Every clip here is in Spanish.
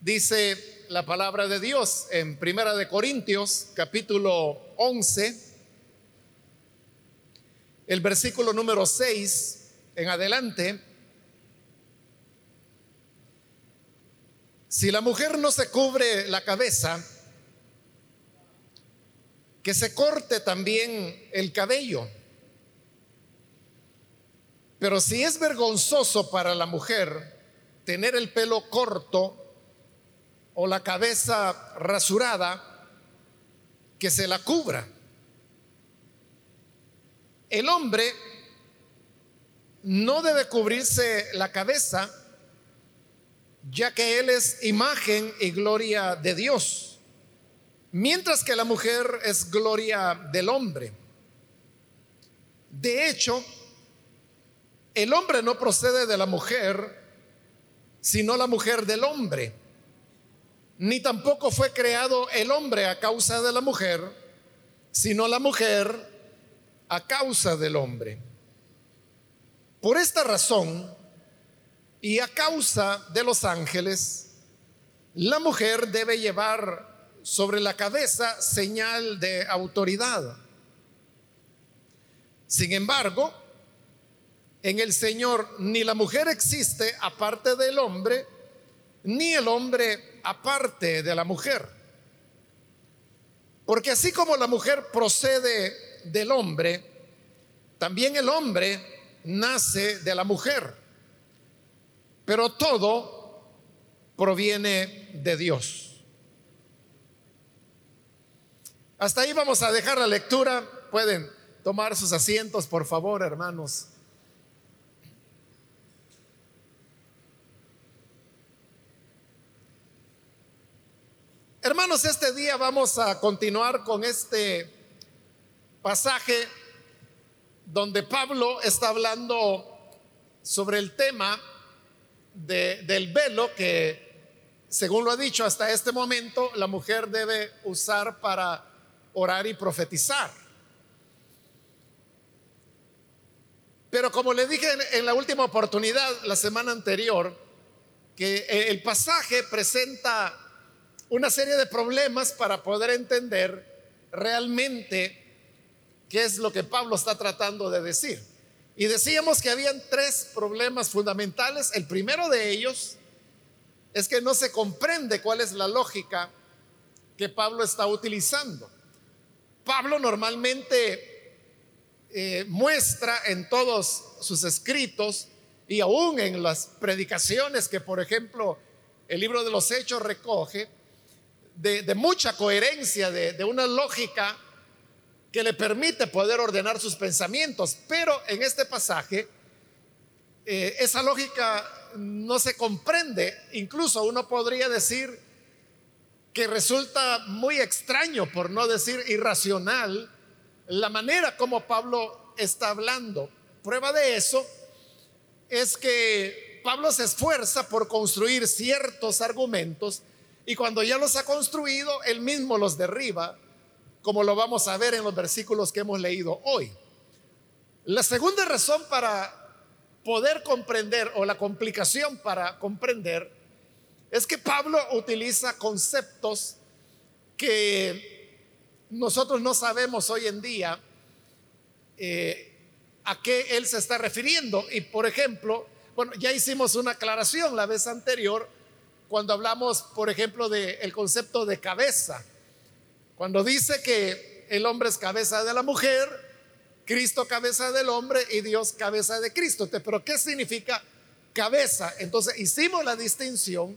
Dice la palabra de Dios en Primera de Corintios, capítulo 11, el versículo número 6 en adelante. Si la mujer no se cubre la cabeza, que se corte también el cabello. Pero si es vergonzoso para la mujer tener el pelo corto o la cabeza rasurada, que se la cubra. El hombre no debe cubrirse la cabeza, ya que él es imagen y gloria de Dios mientras que la mujer es gloria del hombre. De hecho, el hombre no procede de la mujer, sino la mujer del hombre. Ni tampoco fue creado el hombre a causa de la mujer, sino la mujer a causa del hombre. Por esta razón, y a causa de los ángeles, la mujer debe llevar sobre la cabeza señal de autoridad. Sin embargo, en el Señor ni la mujer existe aparte del hombre, ni el hombre aparte de la mujer. Porque así como la mujer procede del hombre, también el hombre nace de la mujer. Pero todo proviene de Dios. Hasta ahí vamos a dejar la lectura. Pueden tomar sus asientos, por favor, hermanos. Hermanos, este día vamos a continuar con este pasaje donde Pablo está hablando sobre el tema del velo que, según lo ha dicho hasta este momento, la mujer debe usar para orar y profetizar. Pero como le dije en, la última oportunidad, la semana anterior, que eh, el pasaje presenta una serie de problemas para poder entender realmente qué es lo que Pablo está tratando de decir. Y decíamos que habían tres problemas fundamentales. El primero de ellos es que no se comprende cuál es la lógica que Pablo está utilizando. Pablo normalmente eh, muestra en todos sus escritos y aún en las predicaciones que, por ejemplo, el libro de los Hechos recoge, de, mucha coherencia, de, una lógica que le permite poder ordenar sus pensamientos. Pero en este pasaje, eh, esa lógica no se comprende. Incluso uno podría decir que resulta muy extraño, por no decir irracional, la manera como Pablo está hablando. Prueba de eso es que Pablo se esfuerza por construir ciertos argumentos y cuando ya los ha construido, él mismo los derriba, como lo vamos a ver en los versículos que hemos leído hoy. La segunda razón para poder comprender o la complicación para comprender es que Pablo utiliza conceptos que nosotros no sabemos hoy en día eh, a qué él se está refiriendo. Y por ejemplo, bueno, ya hicimos una aclaración la vez anterior cuando hablamos, por ejemplo, del concepto de cabeza. Cuando dice que el hombre es cabeza de la mujer, Cristo cabeza del hombre y Dios cabeza de Cristo. Pero ¿qué significa cabeza? Entonces hicimos la distinción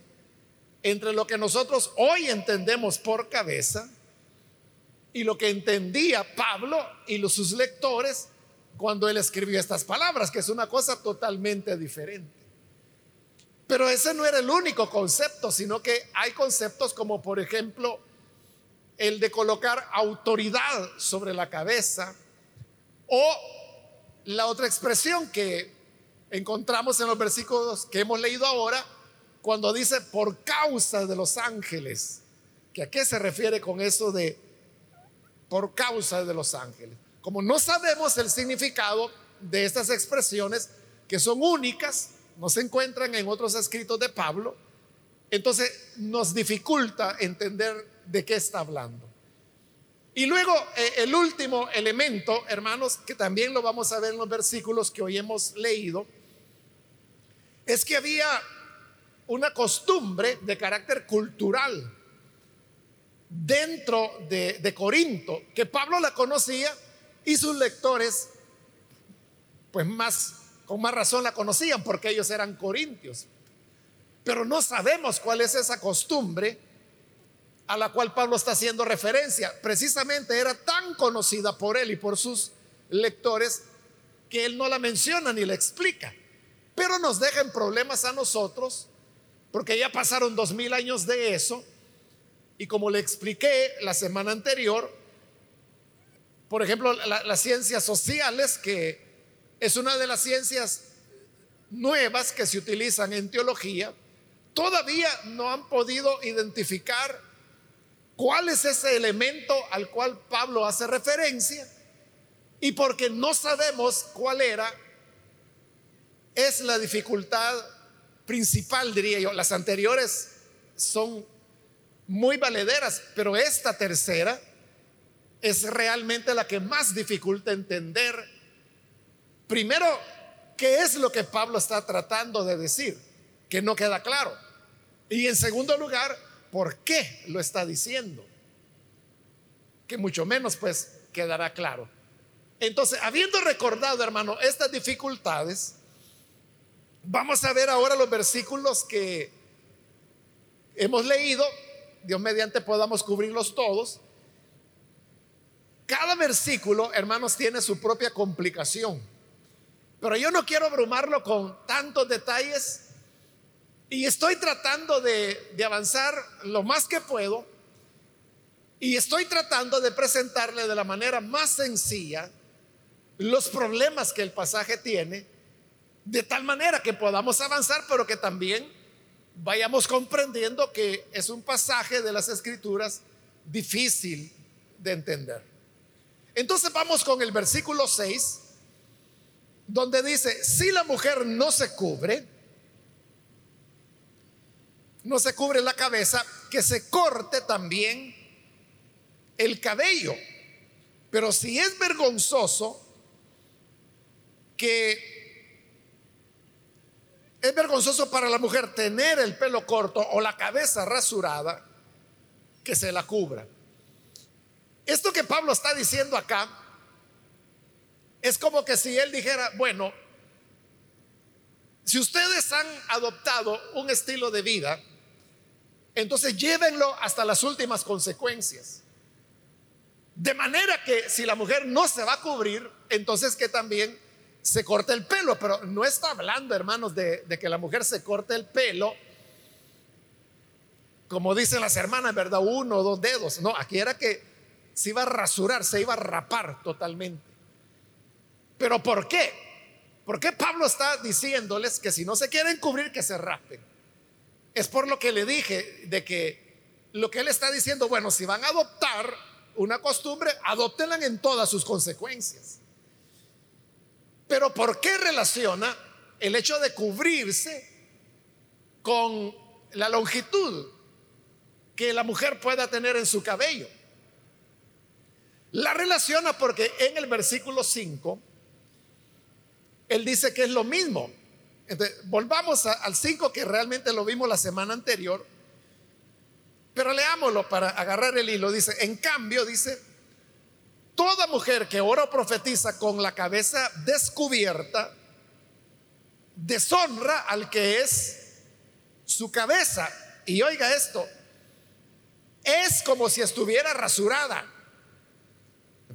entre lo que nosotros hoy entendemos por cabeza y lo que entendía Pablo y los, sus lectores cuando él escribió estas palabras, que es una cosa totalmente diferente. Pero ese no era el único concepto, sino que hay conceptos como por ejemplo el de colocar autoridad sobre la cabeza o la otra expresión que encontramos en los versículos que hemos leído ahora, cuando dice por causa de los ángeles. ¿Que ¿A qué se refiere con eso de por causa de los ángeles? Como no sabemos el significado de estas expresiones que son únicas, no se encuentran en otros escritos de Pablo, entonces nos dificulta entender de qué está hablando. Y luego eh, el último elemento, hermanos, que también lo vamos a ver en los versículos que hoy hemos leído, es que había una costumbre de carácter cultural dentro de, de Corinto, que Pablo la conocía y sus lectores, pues más, con más razón la conocían porque ellos eran corintios. Pero no sabemos cuál es esa costumbre a la cual Pablo está haciendo referencia. Precisamente era tan conocida por él y por sus lectores que él no la menciona ni la explica. Pero nos dejan problemas a nosotros porque ya pasaron dos mil años de eso. Y como le expliqué la semana anterior, por ejemplo, las ciencias sociales, que es una de las ciencias nuevas que se utilizan en teología, todavía no han podido identificar cuál es ese elemento al cual Pablo hace referencia y porque no sabemos cuál era, es la dificultad principal, diría yo. Las anteriores son muy valederas, pero esta tercera es realmente la que más dificulta entender. Primero, ¿qué es lo que Pablo está tratando de decir? Que no queda claro. Y en segundo lugar, ¿por qué lo está diciendo? Que mucho menos pues quedará claro. Entonces, habiendo recordado, hermano, estas dificultades, vamos a ver ahora los versículos que hemos leído. Dios mediante podamos cubrirlos todos. Cada versículo, hermanos, tiene su propia complicación. Pero yo no quiero abrumarlo con tantos detalles. Y estoy tratando de, avanzar lo más que puedo. Y estoy tratando de presentarle de la manera más sencilla los problemas que el pasaje tiene, de tal manera que podamos avanzar, pero que también vayamos comprendiendo que es un pasaje de las escrituras difícil de entender. Entonces vamos con el versículo 6, donde dice, si la mujer no se cubre, no se cubre la cabeza, que se corte también el cabello. Pero si es vergonzoso, que es vergonzoso para la mujer tener el pelo corto o la cabeza rasurada, que se la cubra. Esto que Pablo está diciendo acá es como que si él dijera, bueno, si ustedes han adoptado un estilo de vida, entonces llévenlo hasta las últimas consecuencias. De manera que si la mujer no se va a cubrir, entonces que también se corte el pelo. Pero no está hablando, hermanos, de, que la mujer se corte el pelo, como dicen las hermanas, ¿verdad? Uno o dos dedos. No, aquí era que se iba a rasurar, se iba a rapar totalmente. Pero ¿por qué? ¿Por qué Pablo está diciéndoles que si no se quieren cubrir, que se rapen? Es por lo que le dije de que lo que él está diciendo, bueno, si van a adoptar una costumbre, adoptenla en todas sus consecuencias. Pero ¿por qué relaciona el hecho de cubrirse con la longitud que la mujer pueda tener en su cabello? La relaciona porque en el versículo 5, él dice que es lo mismo volvamos al 5 que realmente lo vimos la semana anterior, pero leámoslo para agarrar el hilo. Dice, en cambio, dice, toda mujer que ora o profetiza con la cabeza descubierta, deshonra al que es su cabeza. Y oiga esto, es como si estuviera rasurada.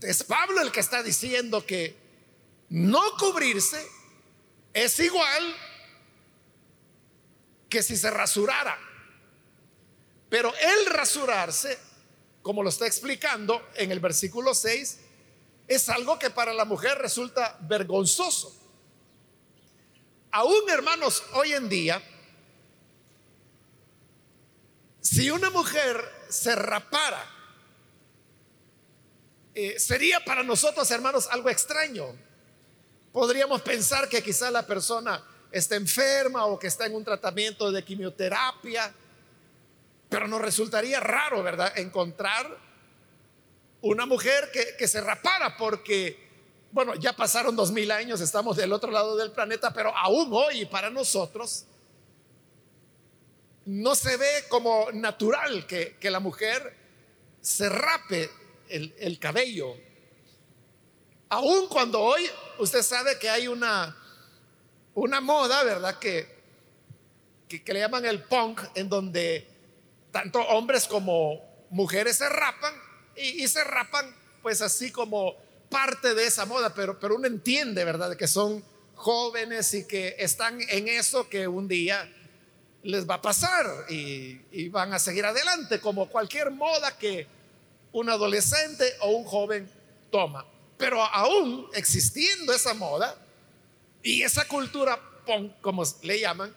Es Pablo el que está diciendo que no cubrirse es igual que si se rasurara. Pero el rasurarse, como lo está explicando en el versículo 6, es algo que para la mujer resulta vergonzoso. Aún hermanos, hoy en día, si una mujer se rapara, eh, sería para nosotros hermanos algo extraño. Podríamos pensar que quizá la persona está enferma o que está en un tratamiento de quimioterapia Pero nos resultaría raro, ¿verdad? Encontrar una mujer que, se rapara porque bueno, ya pasaron dos mil años, estamos del otro lado del planeta, pero aún hoy para nosotros no se ve como natural que, la mujer se rape el, cabello. Aún cuando hoy usted sabe que hay una, una moda, ¿verdad? Que, que, le llaman el punk, en donde tanto hombres como mujeres se rapan y, se rapan pues así como parte de esa moda, pero, pero uno entiende, ¿verdad?, que son jóvenes y que están en eso que un día les va a pasar y, van a seguir adelante, como cualquier moda que un adolescente o un joven toma. Pero aún existiendo esa moda y esa cultura como le llaman,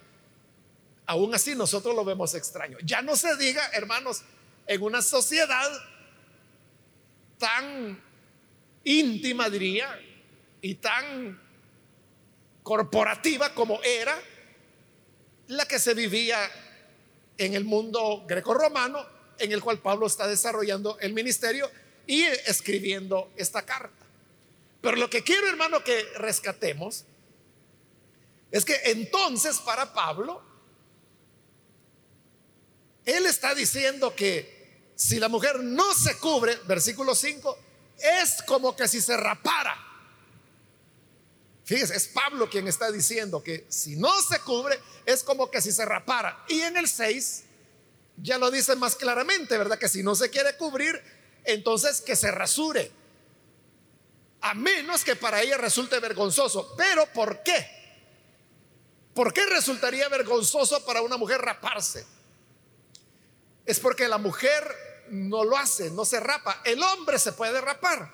aún así nosotros lo vemos extraño. Ya no se diga, hermanos, en una sociedad tan íntima, diría, y tan corporativa como era la que se vivía en el mundo greco-romano, en el cual Pablo está desarrollando el ministerio y escribiendo esta carta. Pero lo que quiero, hermano, que rescatemos es que entonces para Pablo, él está diciendo que si la mujer no se cubre, versículo 5, es como que si se rapara. Fíjese, es Pablo quien está diciendo que si no se cubre, es como que si se rapara. Y en el 6 ya lo dice más claramente, ¿verdad? Que si no se quiere cubrir, entonces que se rasure. A menos que para ella resulte vergonzoso. Pero ¿por qué? ¿Por qué resultaría vergonzoso para una mujer raparse? Es porque la mujer no lo hace, no se rapa. El hombre se puede rapar.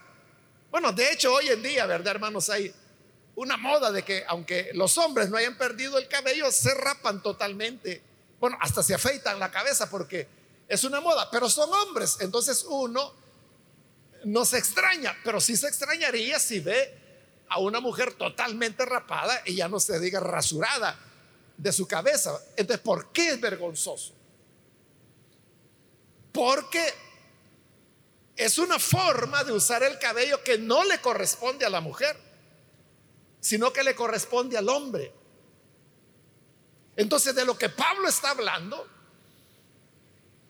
Bueno, de hecho hoy en día, ¿verdad, hermanos? Hay una moda de que aunque los hombres no hayan perdido el cabello, se rapan totalmente. Bueno, hasta se afeitan la cabeza porque es una moda, pero son hombres. Entonces uno no se extraña, pero sí se extrañaría si ve a una mujer totalmente rapada y ya no se diga rasurada de su cabeza. Entonces, ¿por qué es vergonzoso? Porque es una forma de usar el cabello que no le corresponde a la mujer, sino que le corresponde al hombre. Entonces de lo que Pablo está hablando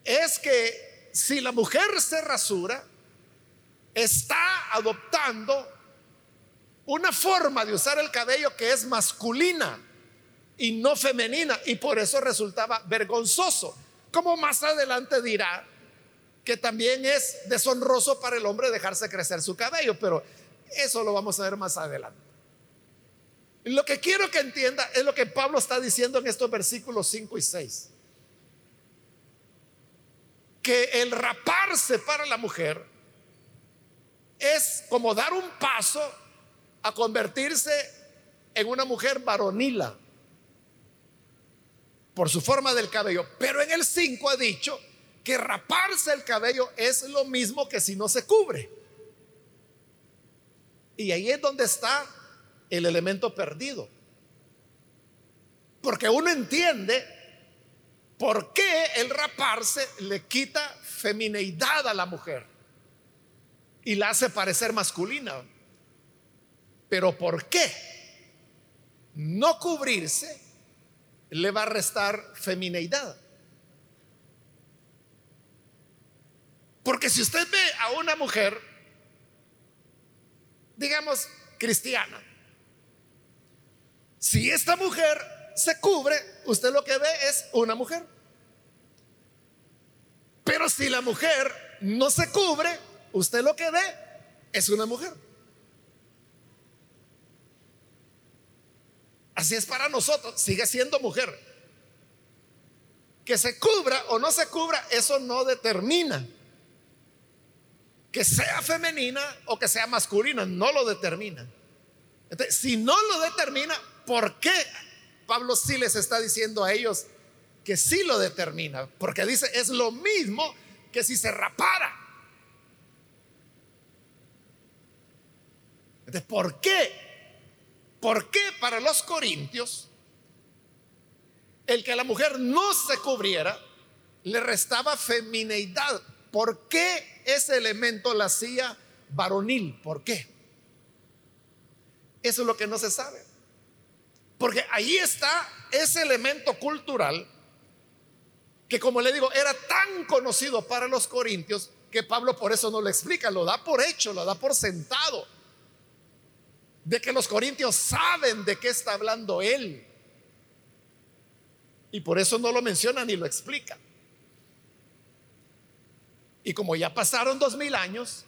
es que si la mujer se rasura, está adoptando una forma de usar el cabello que es masculina y no femenina y por eso resultaba vergonzoso. Como más adelante dirá que también es deshonroso para el hombre dejarse crecer su cabello, pero eso lo vamos a ver más adelante. Lo que quiero que entienda es lo que Pablo está diciendo en estos versículos 5 y 6. Que el raparse para la mujer es como dar un paso a convertirse en una mujer varonila por su forma del cabello. Pero en el 5 ha dicho que raparse el cabello es lo mismo que si no se cubre. Y ahí es donde está el elemento perdido. Porque uno entiende por qué el raparse le quita femineidad a la mujer y la hace parecer masculina. Pero ¿por qué no cubrirse le va a restar femineidad? Porque si usted ve a una mujer, digamos, cristiana, si esta mujer se cubre, usted lo que ve es una mujer. Pero si la mujer no se cubre, usted lo que ve es una mujer. Así es para nosotros, sigue siendo mujer. Que se cubra o no se cubra, eso no determina que sea femenina o que sea masculina, no lo determina. si no lo determina, ¿por qué Pablo sí les está diciendo a ellos que sí lo determina? Porque dice, es lo mismo que si se rapara. ¿Por qué? ¿Por qué para los corintios el que la mujer no se cubriera le restaba femineidad. ¿Por qué ese elemento la hacía varonil? ¿Por qué? Eso es lo que no se sabe. Porque ahí está ese elemento cultural que como le digo, era tan conocido para los corintios que Pablo por eso no lo explica, lo da por hecho, lo da por sentado. De que los corintios saben de qué está hablando él. Y por eso no lo menciona ni lo explica. Y como ya pasaron dos mil años,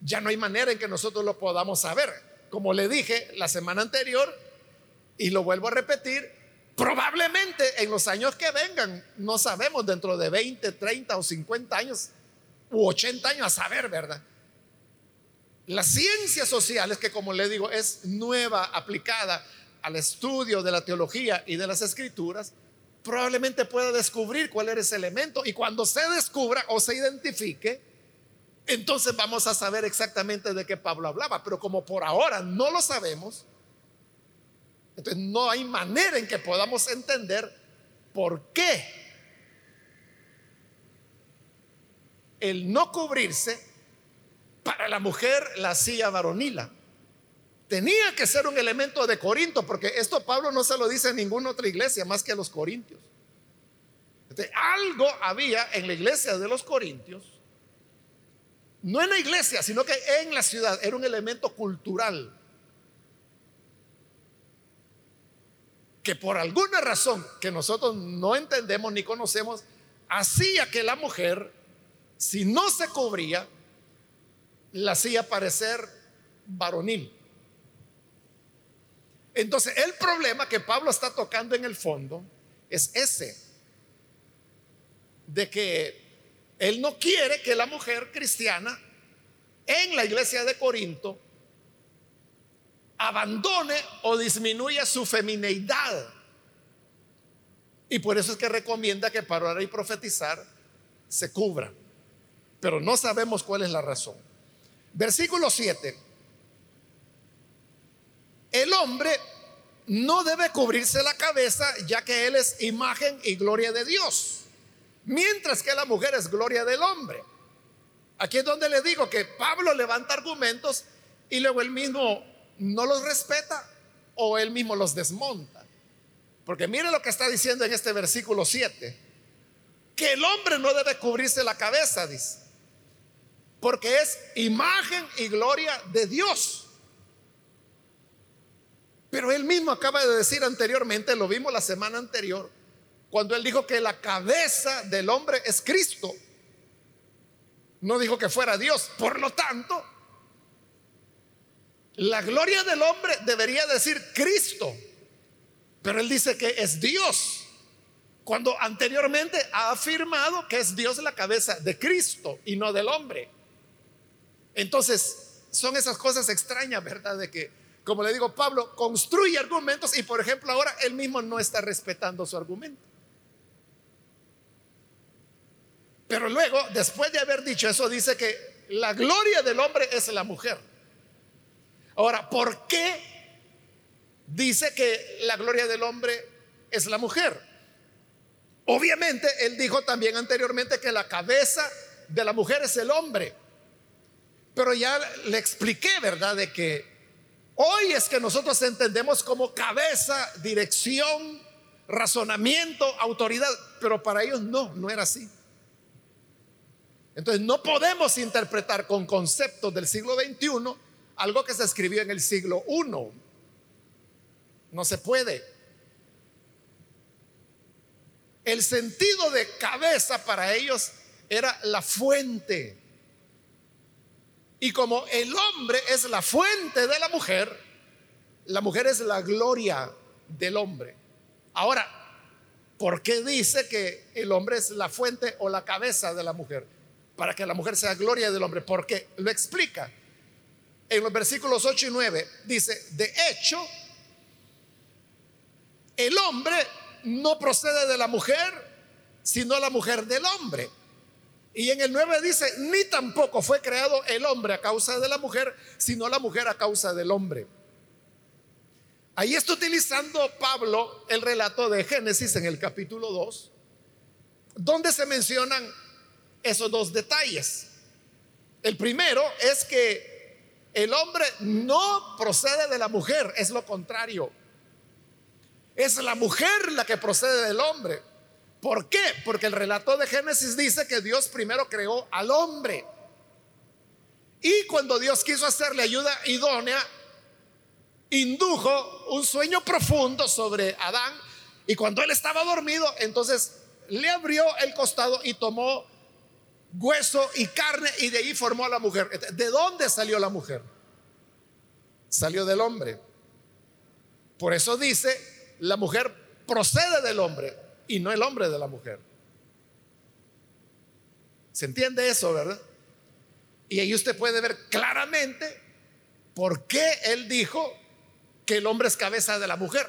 ya no hay manera en que nosotros lo podamos saber. Como le dije la semana anterior, y lo vuelvo a repetir, probablemente en los años que vengan, no sabemos, dentro de 20, 30 o 50 años, u 80 años, a saber, ¿verdad? Las ciencias sociales, que como le digo, es nueva, aplicada al estudio de la teología y de las escrituras, probablemente pueda descubrir cuál era ese elemento. Y cuando se descubra o se identifique, entonces vamos a saber exactamente de qué Pablo hablaba. Pero como por ahora no lo sabemos, entonces no hay manera en que podamos entender por qué el no cubrirse para la mujer la hacía varonila. Tenía que ser un elemento de Corinto, porque esto Pablo no se lo dice en ninguna otra iglesia más que a los corintios. algo había en la iglesia de los corintios, no en la iglesia, sino que en la ciudad, era un elemento cultural que por alguna razón que nosotros no entendemos ni conocemos, hacía que la mujer, si no se cubría, la hacía parecer varonil. Entonces, el problema que Pablo está tocando en el fondo es ese, de que él no quiere que la mujer cristiana en la iglesia de Corinto abandone o disminuya su femineidad. Y por eso es que recomienda que para orar y profetizar se cubra. Pero no sabemos cuál es la razón. Versículo 7. El hombre no debe cubrirse la cabeza ya que él es imagen y gloria de Dios. Mientras que la mujer es gloria del hombre. Aquí es donde le digo que Pablo levanta argumentos y luego él mismo no los respeta o él mismo los desmonta. Porque mire lo que está diciendo en este versículo 7. Que el hombre no debe cubrirse la cabeza, dice. Porque es imagen y gloria de Dios. Pero él mismo acaba de decir anteriormente, lo vimos la semana anterior, cuando él dijo que la cabeza del hombre es Cristo. No dijo que fuera Dios. Por lo tanto, la gloria del hombre debería decir Cristo, pero él dice que es Dios, cuando anteriormente ha afirmado que es Dios la cabeza de Cristo y no del hombre. Entonces, son esas cosas extrañas, ¿verdad? De que, como le digo, Pablo construye argumentos y, por ejemplo, ahora él mismo no está respetando su argumento. Pero luego, después de haber dicho eso, dice que la gloria del hombre es la mujer. Ahora, ¿por qué dice que la gloria del hombre es la mujer? Obviamente, él dijo también anteriormente que la cabeza de la mujer es el hombre. Pero ya le expliqué, ¿verdad? De que hoy es que nosotros entendemos como cabeza, dirección, razonamiento, autoridad, pero para ellos no, no era así. Entonces no podemos interpretar con conceptos del siglo XXI algo que se escribió en el siglo I. No se puede. El sentido de cabeza para ellos era la fuente. Y como el hombre es la fuente de la mujer, la mujer es la gloria del hombre. Ahora, ¿por qué dice que el hombre es la fuente o la cabeza de la mujer? Para que la mujer sea gloria del hombre. Porque lo explica en los versículos 8 y 9, dice, de hecho, el hombre no procede de la mujer, sino la mujer del hombre. Y en el 9 dice, ni tampoco fue creado el hombre a causa de la mujer, sino la mujer a causa del hombre. Ahí está utilizando Pablo el relato de Génesis en el capítulo 2, ¿Dónde se mencionan esos dos detalles? El primero es que el hombre no procede de la mujer, es lo contrario. Es la mujer la que procede del hombre. ¿Por qué? Porque el relato de Génesis dice que Dios primero creó al hombre. Y cuando Dios quiso hacerle ayuda idónea, indujo un sueño profundo sobre Adán. Y cuando él estaba dormido, entonces le abrió el costado y tomó hueso y carne y de ahí formó a la mujer. ¿De dónde salió la mujer? Salió del hombre. Por eso dice, la mujer procede del hombre y no el hombre de la mujer. ¿Se entiende eso, verdad? Y ahí usted puede ver claramente por qué él dijo que el hombre es cabeza de la mujer.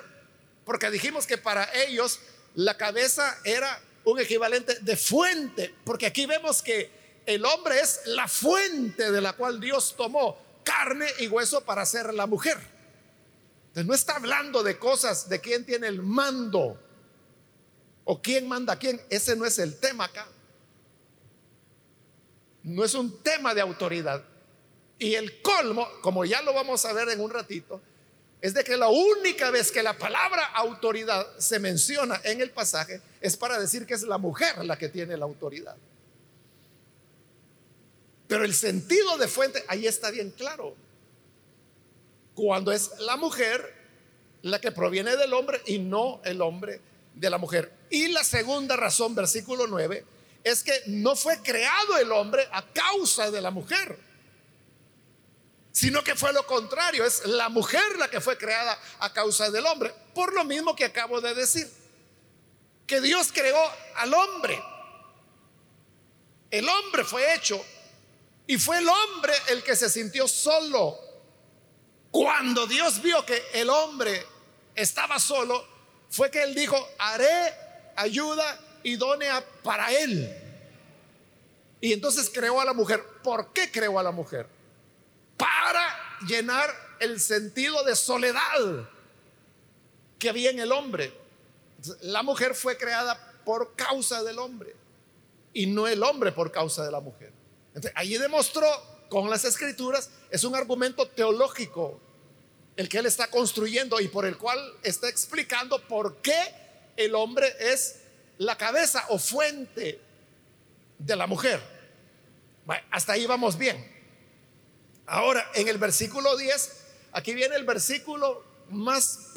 Porque dijimos que para ellos la cabeza era un equivalente de fuente, porque aquí vemos que el hombre es la fuente de la cual Dios tomó carne y hueso para hacer la mujer. Entonces no está hablando de cosas de quién tiene el mando o quién manda a quién. Ese no es el tema acá. No es un tema de autoridad. Y el colmo, como ya lo vamos a ver en un ratito, es de que la única vez que la palabra autoridad se menciona en el pasaje es para decir que es la mujer la que tiene la autoridad. Pero el sentido de fuente ahí está bien claro. Cuando es la mujer la que proviene del hombre y no el hombre de la mujer. Y la segunda razón, versículo 9, es que no fue creado el hombre a causa de la mujer sino que fue lo contrario, es la mujer la que fue creada a causa del hombre, por lo mismo que acabo de decir, que Dios creó al hombre, el hombre fue hecho y fue el hombre el que se sintió solo. Cuando Dios vio que el hombre estaba solo, fue que él dijo, haré ayuda idónea para él. Y entonces creó a la mujer. ¿Por qué creó a la mujer? para llenar el sentido de soledad que había en el hombre. La mujer fue creada por causa del hombre y no el hombre por causa de la mujer. Allí demostró con las escrituras, es un argumento teológico el que él está construyendo y por el cual está explicando por qué el hombre es la cabeza o fuente de la mujer. hasta ahí vamos bien. Ahora, en el versículo 10, aquí viene el versículo más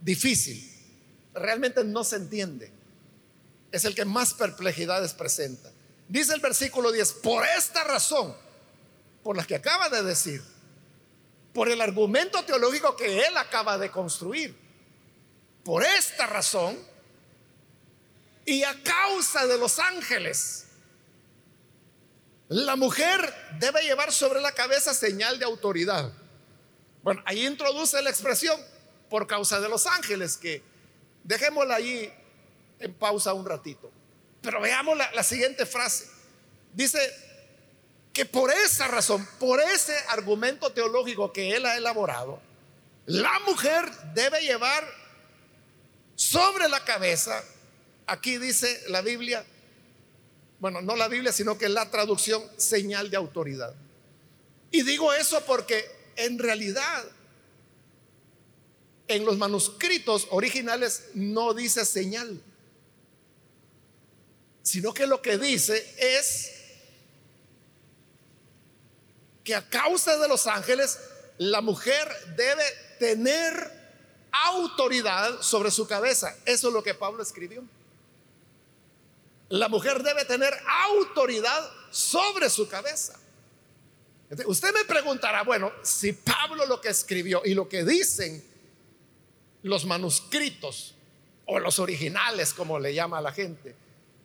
difícil. Realmente no se entiende. Es el que más perplejidades presenta. Dice el versículo 10, por esta razón, por la que acaba de decir, por el argumento teológico que él acaba de construir, por esta razón, y a causa de los ángeles, la mujer debe llevar sobre la cabeza señal de autoridad. Bueno, ahí introduce la expresión por causa de los ángeles, que dejémosla ahí en pausa un ratito. Pero veamos la, la siguiente frase. Dice que por esa razón, por ese argumento teológico que él ha elaborado, la mujer debe llevar sobre la cabeza, aquí dice la Biblia, bueno, no la Biblia, sino que la traducción señal de autoridad. Y digo eso porque en realidad en los manuscritos originales no dice señal, sino que lo que dice es que a causa de los ángeles la mujer debe tener autoridad sobre su cabeza. Eso es lo que Pablo escribió. La mujer debe tener autoridad sobre su cabeza. Usted me preguntará, bueno, si Pablo lo que escribió y lo que dicen los manuscritos o los originales, como le llama a la gente,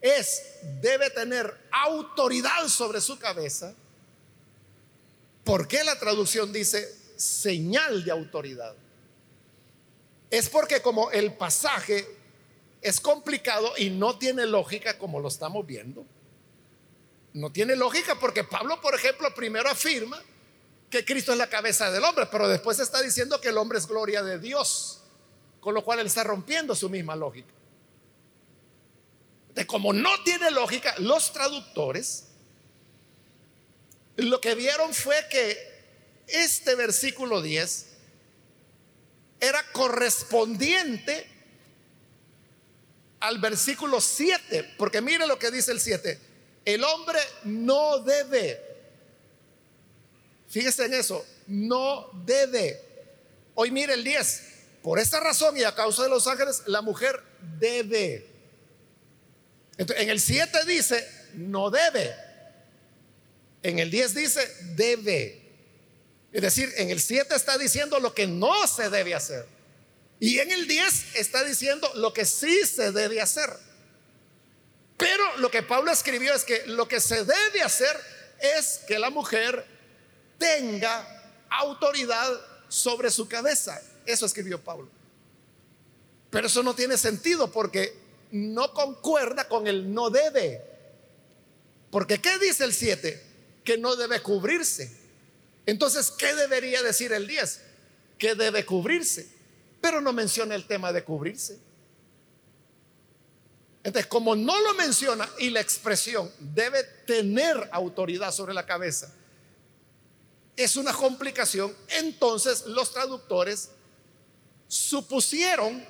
es, debe tener autoridad sobre su cabeza, ¿por qué la traducción dice señal de autoridad? Es porque como el pasaje es complicado y no tiene lógica como lo estamos viendo. No tiene lógica porque Pablo, por ejemplo, primero afirma que Cristo es la cabeza del hombre, pero después está diciendo que el hombre es gloria de Dios, con lo cual él está rompiendo su misma lógica. como no tiene lógica, los traductores lo que vieron fue que este versículo 10 era correspondiente al versículo 7, porque mire lo que dice el 7, el hombre no debe, fíjese en eso, no debe. Hoy mire el 10, por esta razón y a causa de los ángeles, la mujer debe. En el 7 dice, no debe. En el 10 dice, debe. Es decir, en el 7 está diciendo lo que no se debe hacer. Y en el 10 está diciendo lo que sí se debe hacer. Pero lo que Pablo escribió es que lo que se debe hacer es que la mujer tenga autoridad sobre su cabeza. Eso escribió Pablo. Pero eso no tiene sentido porque no concuerda con el no debe. Porque ¿qué dice el 7? Que no debe cubrirse. Entonces, ¿qué debería decir el 10? Que debe cubrirse. Pero no menciona el tema de cubrirse. Entonces, como no lo menciona y la expresión debe tener autoridad sobre la cabeza, es una complicación, entonces los traductores supusieron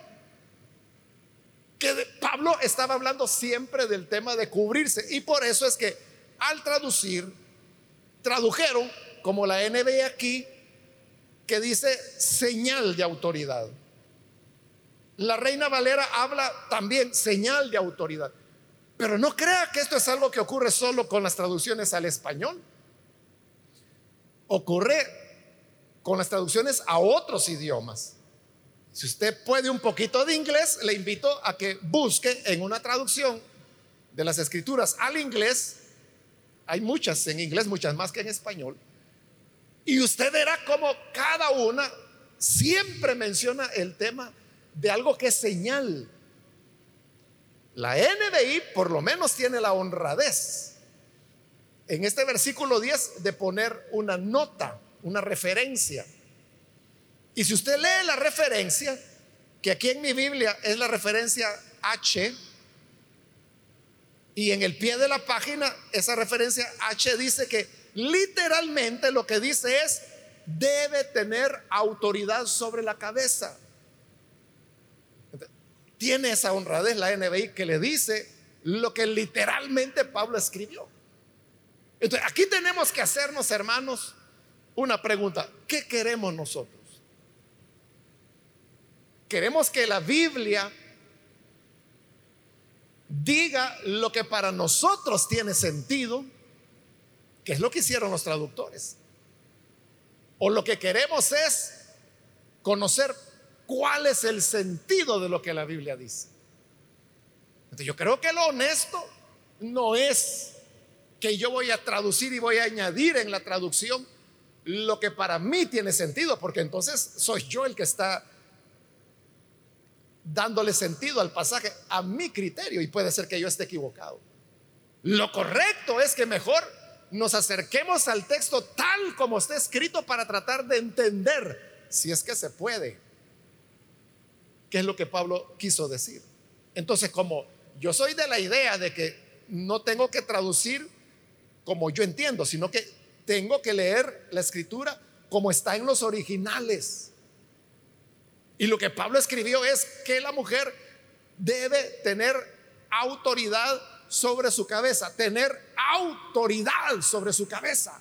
que Pablo estaba hablando siempre del tema de cubrirse y por eso es que al traducir, tradujeron como la NB aquí, que dice señal de autoridad. La Reina Valera habla también señal de autoridad. Pero no crea que esto es algo que ocurre solo con las traducciones al español. Ocurre con las traducciones a otros idiomas. Si usted puede un poquito de inglés, le invito a que busque en una traducción de las escrituras al inglés. Hay muchas en inglés, muchas más que en español y usted verá como cada una siempre menciona el tema de algo que es señal. La NBI por lo menos tiene la honradez en este versículo 10 de poner una nota, una referencia. Y si usted lee la referencia, que aquí en mi Biblia es la referencia H, y en el pie de la página esa referencia H dice que literalmente lo que dice es, debe tener autoridad sobre la cabeza. Tiene esa honradez la NBI que le dice lo que literalmente Pablo escribió. Entonces, aquí tenemos que hacernos, hermanos, una pregunta. ¿Qué queremos nosotros? Queremos que la Biblia diga lo que para nosotros tiene sentido que es lo que hicieron los traductores. O lo que queremos es conocer cuál es el sentido de lo que la Biblia dice. Entonces yo creo que lo honesto no es que yo voy a traducir y voy a añadir en la traducción lo que para mí tiene sentido, porque entonces soy yo el que está dándole sentido al pasaje a mi criterio y puede ser que yo esté equivocado. Lo correcto es que mejor nos acerquemos al texto tal como está escrito para tratar de entender, si es que se puede, qué es lo que Pablo quiso decir. Entonces, como yo soy de la idea de que no tengo que traducir como yo entiendo, sino que tengo que leer la escritura como está en los originales. Y lo que Pablo escribió es que la mujer debe tener autoridad sobre su cabeza, tener autoridad sobre su cabeza.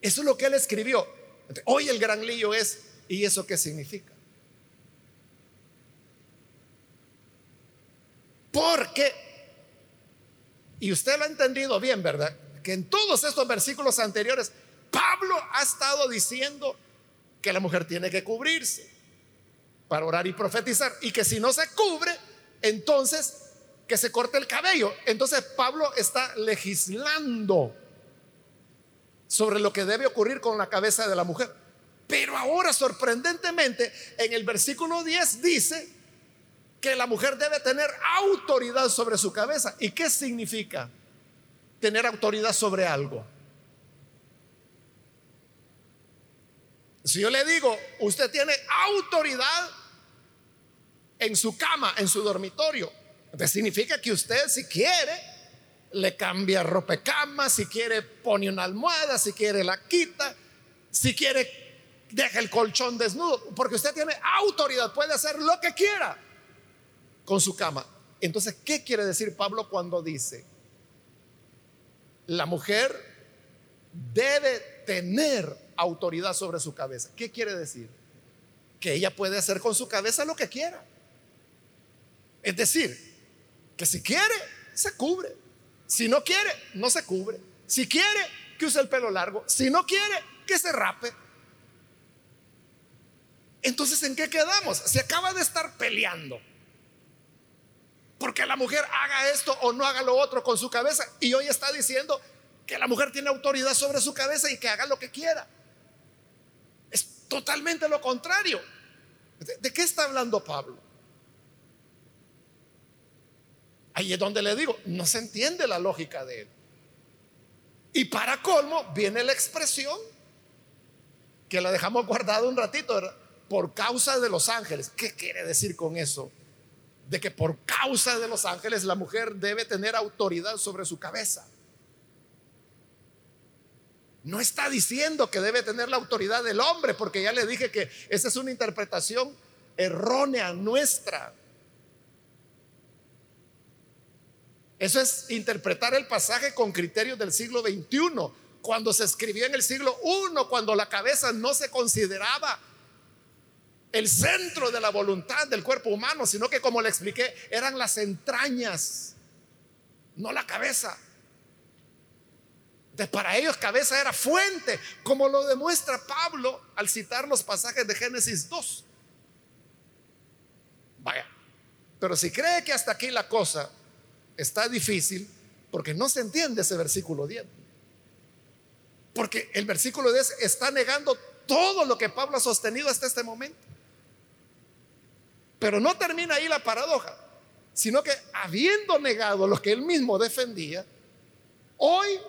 Eso es lo que él escribió. Hoy el gran lío es, ¿y eso qué significa? Porque, y usted lo ha entendido bien, ¿verdad? Que en todos estos versículos anteriores, Pablo ha estado diciendo que la mujer tiene que cubrirse para orar y profetizar, y que si no se cubre, entonces que se corte el cabello. Entonces Pablo está legislando sobre lo que debe ocurrir con la cabeza de la mujer. Pero ahora, sorprendentemente, en el versículo 10 dice que la mujer debe tener autoridad sobre su cabeza. ¿Y qué significa tener autoridad sobre algo? Si yo le digo, usted tiene autoridad en su cama, en su dormitorio, Significa que usted si quiere, le cambia cama, si quiere pone una almohada, si quiere la quita, si quiere deja el colchón desnudo, porque usted tiene autoridad, puede hacer lo que quiera con su cama. Entonces, ¿qué quiere decir Pablo cuando dice, la mujer debe tener autoridad sobre su cabeza? ¿Qué quiere decir? Que ella puede hacer con su cabeza lo que quiera. Es decir, que si quiere, se cubre. Si no quiere, no se cubre. Si quiere, que use el pelo largo. Si no quiere, que se rape. Entonces, ¿en qué quedamos? Se acaba de estar peleando porque la mujer haga esto o no haga lo otro con su cabeza. Y hoy está diciendo que la mujer tiene autoridad sobre su cabeza y que haga lo que quiera. Es totalmente lo contrario. ¿De, qué está hablando Pablo? Ahí es donde le digo, no se entiende la lógica de él. Y para colmo viene la expresión que la dejamos guardada un ratito, por causa de los ángeles. ¿Qué quiere decir con eso? de que por causa de los ángeles la mujer debe tener autoridad sobre su cabeza. No está diciendo que debe tener la autoridad del hombre, porque ya le dije que esa es una interpretación errónea nuestra. Eso es interpretar el pasaje con criterios del siglo XXI, cuando se escribió en el siglo I, cuando la cabeza no se consideraba el centro de la voluntad del cuerpo humano, sino que como le expliqué, eran las entrañas, no la cabeza. De para ellos cabeza era fuente, como lo demuestra Pablo al citar los pasajes de Génesis 2. Vaya, pero si cree que hasta aquí la cosa está difícil, porque no se entiende ese versículo 10. Porque el versículo 10 está negando todo lo que Pablo ha sostenido hasta este momento. Pero no termina ahí la paradoja, sino que habiendo negado lo que él mismo defendía, hoy,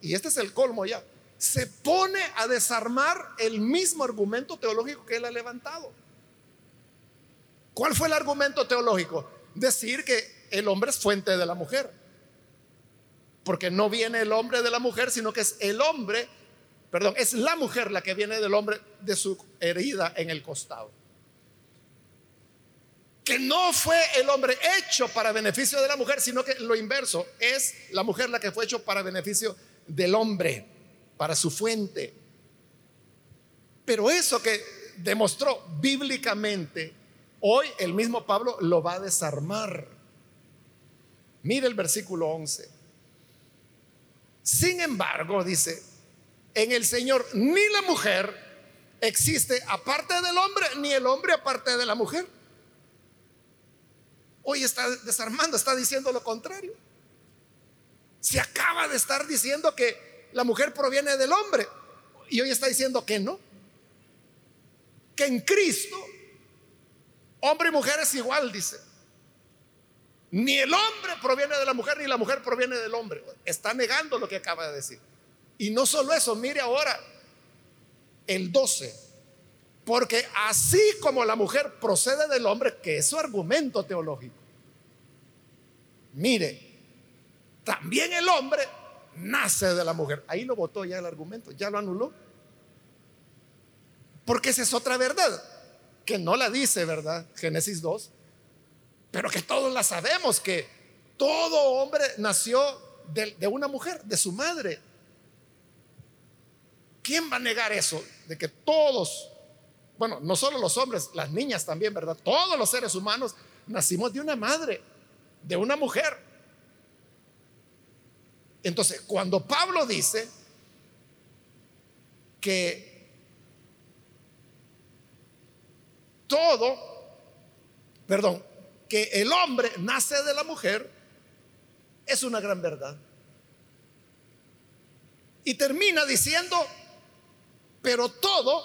y este es el colmo ya, se pone a desarmar el mismo argumento teológico que él ha levantado. ¿Cuál fue el argumento teológico? Decir que el hombre es fuente de la mujer. Porque no viene el hombre de la mujer, sino que es el hombre, perdón, es la mujer la que viene del hombre de su herida en el costado que no fue el hombre hecho para beneficio de la mujer, sino que lo inverso, es la mujer la que fue hecho para beneficio del hombre, para su fuente. Pero eso que demostró bíblicamente, hoy el mismo Pablo lo va a desarmar. Mire el versículo 11. Sin embargo, dice, en el Señor ni la mujer existe aparte del hombre, ni el hombre aparte de la mujer. Hoy está desarmando, está diciendo lo contrario. Se acaba de estar diciendo que la mujer proviene del hombre y hoy está diciendo que no. Que en Cristo, hombre y mujer es igual, dice. Ni el hombre proviene de la mujer, ni la mujer proviene del hombre. Está negando lo que acaba de decir. Y no solo eso, mire ahora el 12 porque así como la mujer procede del hombre, que es su argumento teológico, mire, también el hombre nace de la mujer. Ahí lo votó ya el argumento, ya lo anuló. Porque esa es otra verdad, que no la dice, ¿verdad? Génesis 2, pero que todos la sabemos, que todo hombre nació de, una mujer, de su madre. ¿Quién va a negar eso? De que todos bueno, no solo los hombres, las niñas también, ¿verdad? Todos los seres humanos nacimos de una madre, de una mujer. Entonces, cuando Pablo dice que todo, perdón, que el hombre nace de la mujer, es una gran verdad. Y termina diciendo, pero todo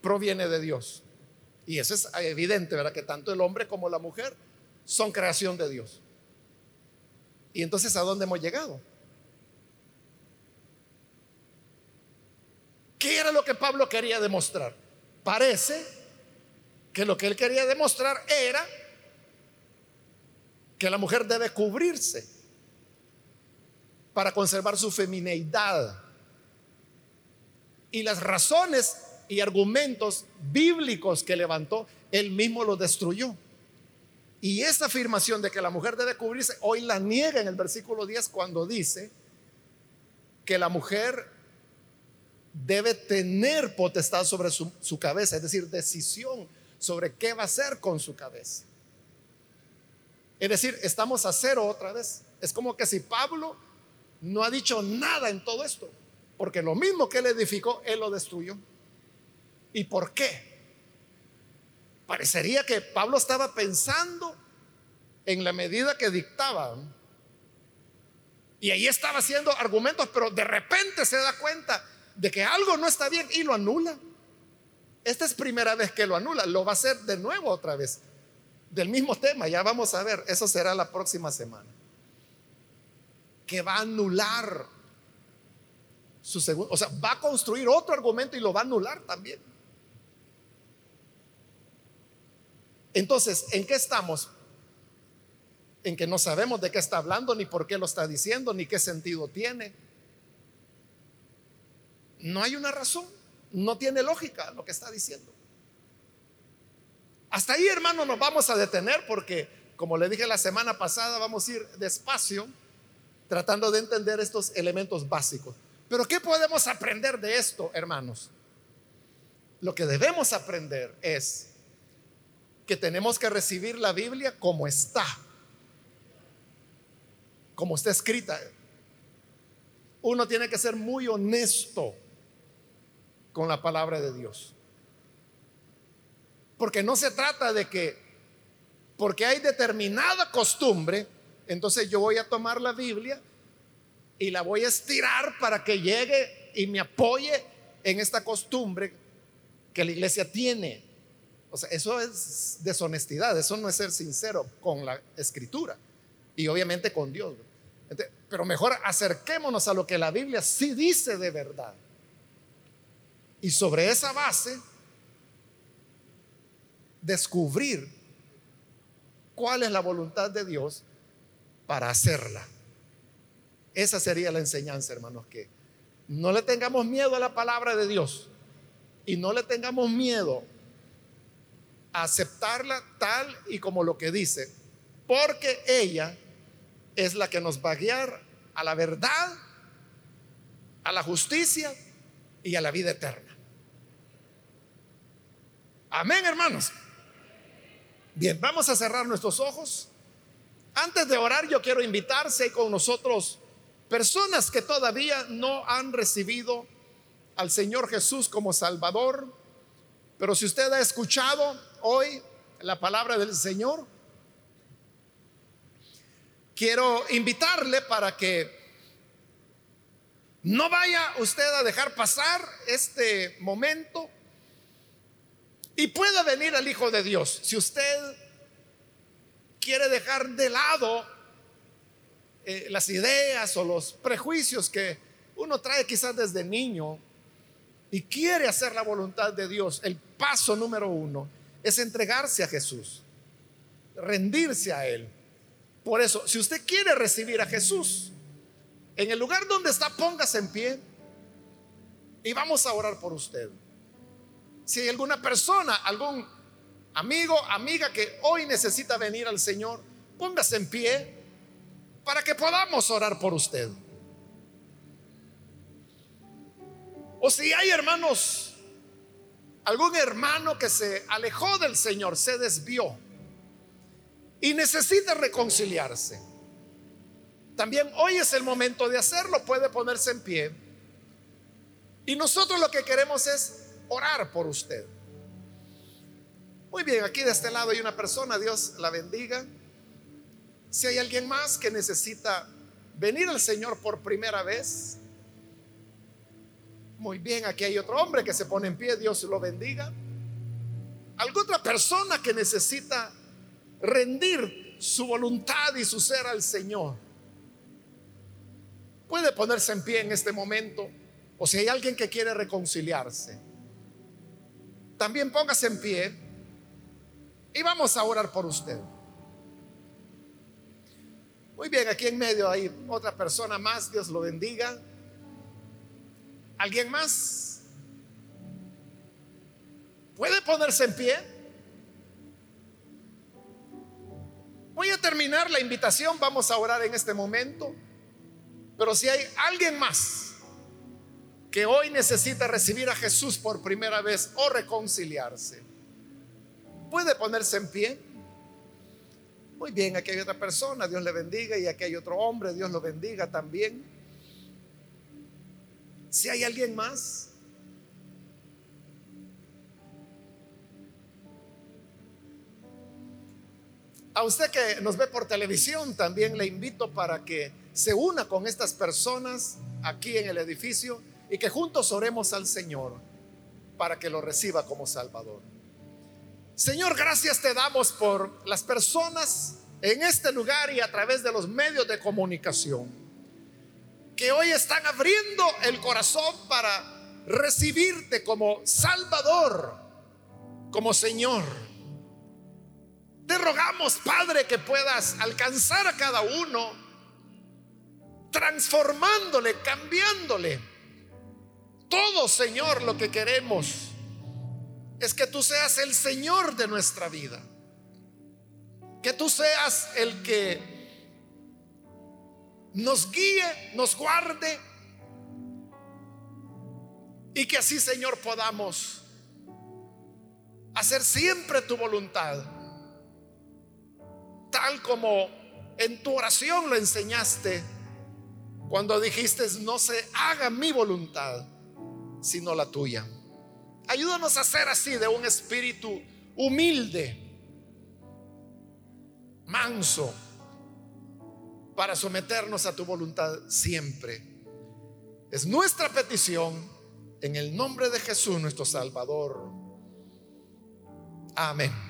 proviene de Dios. Y eso es evidente, ¿verdad? Que tanto el hombre como la mujer son creación de Dios. Y entonces, ¿a dónde hemos llegado? ¿Qué era lo que Pablo quería demostrar? Parece que lo que él quería demostrar era que la mujer debe cubrirse para conservar su femineidad. Y las razones y argumentos bíblicos que levantó, él mismo los destruyó. Y esa afirmación de que la mujer debe cubrirse, hoy la niega en el versículo 10 cuando dice que la mujer debe tener potestad sobre su, su cabeza, es decir, decisión sobre qué va a hacer con su cabeza. Es decir, estamos a cero otra vez. Es como que si Pablo no ha dicho nada en todo esto, porque lo mismo que él edificó, él lo destruyó. ¿Y por qué? Parecería que Pablo estaba pensando en la medida que dictaba. Y ahí estaba haciendo argumentos, pero de repente se da cuenta de que algo no está bien y lo anula. Esta es primera vez que lo anula, lo va a hacer de nuevo otra vez del mismo tema, ya vamos a ver, eso será la próxima semana, que va a anular su segundo, o sea, va a construir otro argumento y lo va a anular también. Entonces, ¿en qué estamos? En que no sabemos de qué está hablando, ni por qué lo está diciendo, ni qué sentido tiene. No hay una razón, no tiene lógica lo que está diciendo. Hasta ahí, hermano, nos vamos a detener porque, como le dije la semana pasada, vamos a ir despacio tratando de entender estos elementos básicos. Pero ¿qué podemos aprender de esto, hermanos? Lo que debemos aprender es que tenemos que recibir la Biblia como está, como está escrita. Uno tiene que ser muy honesto con la palabra de Dios. Porque no se trata de que, porque hay determinada costumbre, entonces yo voy a tomar la Biblia y la voy a estirar para que llegue y me apoye en esta costumbre que la iglesia tiene. O sea, eso es deshonestidad, eso no es ser sincero con la escritura y obviamente con Dios. Pero mejor acerquémonos a lo que la Biblia sí dice de verdad. Y sobre esa base descubrir cuál es la voluntad de Dios para hacerla. Esa sería la enseñanza, hermanos, que no le tengamos miedo a la palabra de Dios y no le tengamos miedo a aceptarla tal y como lo que dice, porque ella es la que nos va a guiar a la verdad, a la justicia y a la vida eterna. Amén, hermanos. Bien, vamos a cerrar nuestros ojos. Antes de orar, yo quiero invitarse con nosotros personas que todavía no han recibido al Señor Jesús como Salvador. Pero si usted ha escuchado hoy la palabra del Señor, quiero invitarle para que no vaya usted a dejar pasar este momento y pueda venir al Hijo de Dios. Si usted quiere dejar de lado eh, las ideas o los prejuicios que uno trae quizás desde niño y quiere hacer la voluntad de Dios, el paso número uno es entregarse a Jesús, rendirse a Él. Por eso, si usted quiere recibir a Jesús, en el lugar donde está, póngase en pie y vamos a orar por usted. Si hay alguna persona, algún amigo, amiga que hoy necesita venir al Señor, póngase en pie para que podamos orar por usted. O si hay hermanos, algún hermano que se alejó del Señor, se desvió y necesita reconciliarse. También hoy es el momento de hacerlo, puede ponerse en pie. Y nosotros lo que queremos es orar por usted. Muy bien, aquí de este lado hay una persona, Dios la bendiga. Si hay alguien más que necesita venir al Señor por primera vez, muy bien, aquí hay otro hombre que se pone en pie, Dios lo bendiga. Alguna otra persona que necesita rendir su voluntad y su ser al Señor. Puede ponerse en pie en este momento. O si hay alguien que quiere reconciliarse también póngase en pie y vamos a orar por usted. Muy bien, aquí en medio hay otra persona más, Dios lo bendiga. ¿Alguien más? ¿Puede ponerse en pie? Voy a terminar la invitación, vamos a orar en este momento, pero si hay alguien más que hoy necesita recibir a Jesús por primera vez o reconciliarse, ¿puede ponerse en pie? Muy bien, aquí hay otra persona, Dios le bendiga, y aquí hay otro hombre, Dios lo bendiga también. Si hay alguien más, a usted que nos ve por televisión, también le invito para que se una con estas personas aquí en el edificio y que juntos oremos al Señor para que lo reciba como Salvador. Señor, gracias te damos por las personas en este lugar y a través de los medios de comunicación que hoy están abriendo el corazón para recibirte como Salvador, como Señor. Te rogamos, Padre, que puedas alcanzar a cada uno, transformándole, cambiándole. Todo, Señor, lo que queremos es que tú seas el Señor de nuestra vida. Que tú seas el que nos guíe, nos guarde. Y que así, Señor, podamos hacer siempre tu voluntad. Tal como en tu oración lo enseñaste cuando dijiste, no se haga mi voluntad, sino la tuya. Ayúdanos a ser así de un espíritu humilde, manso, para someternos a tu voluntad siempre. Es nuestra petición en el nombre de Jesús nuestro Salvador. Amén.